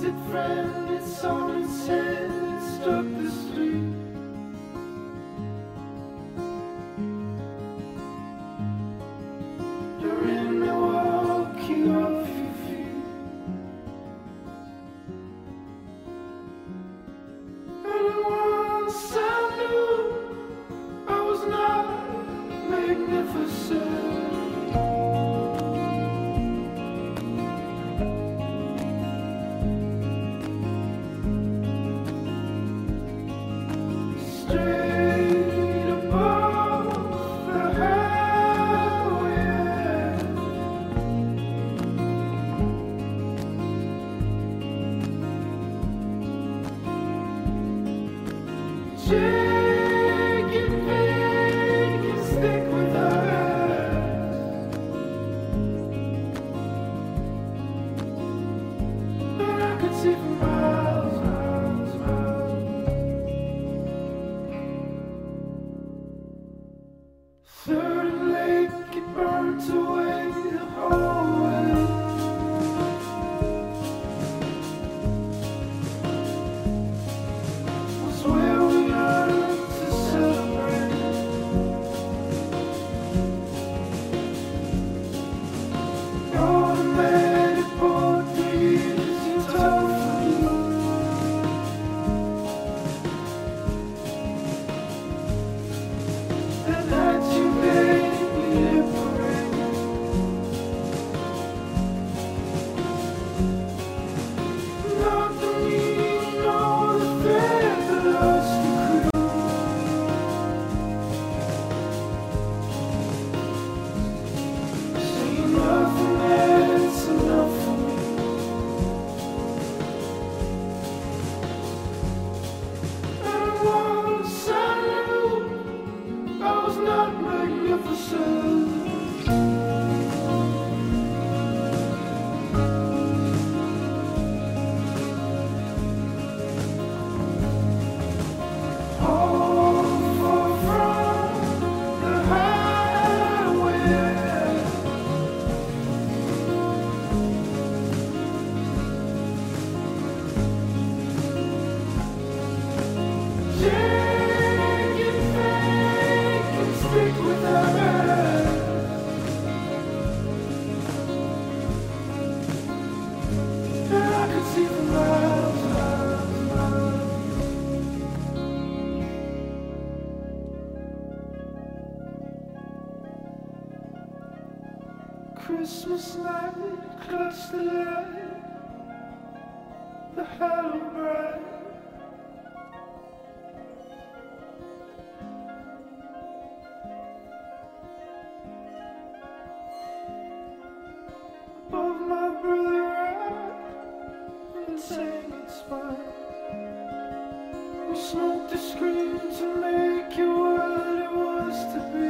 Disconnected friend, it's on its head, it struck the street. You're in the walking off your feet. And once I knew I was not magnificent. Jesus. Christmas night, clutch the light, the halo bright. smoke the screen to make you what it was to be.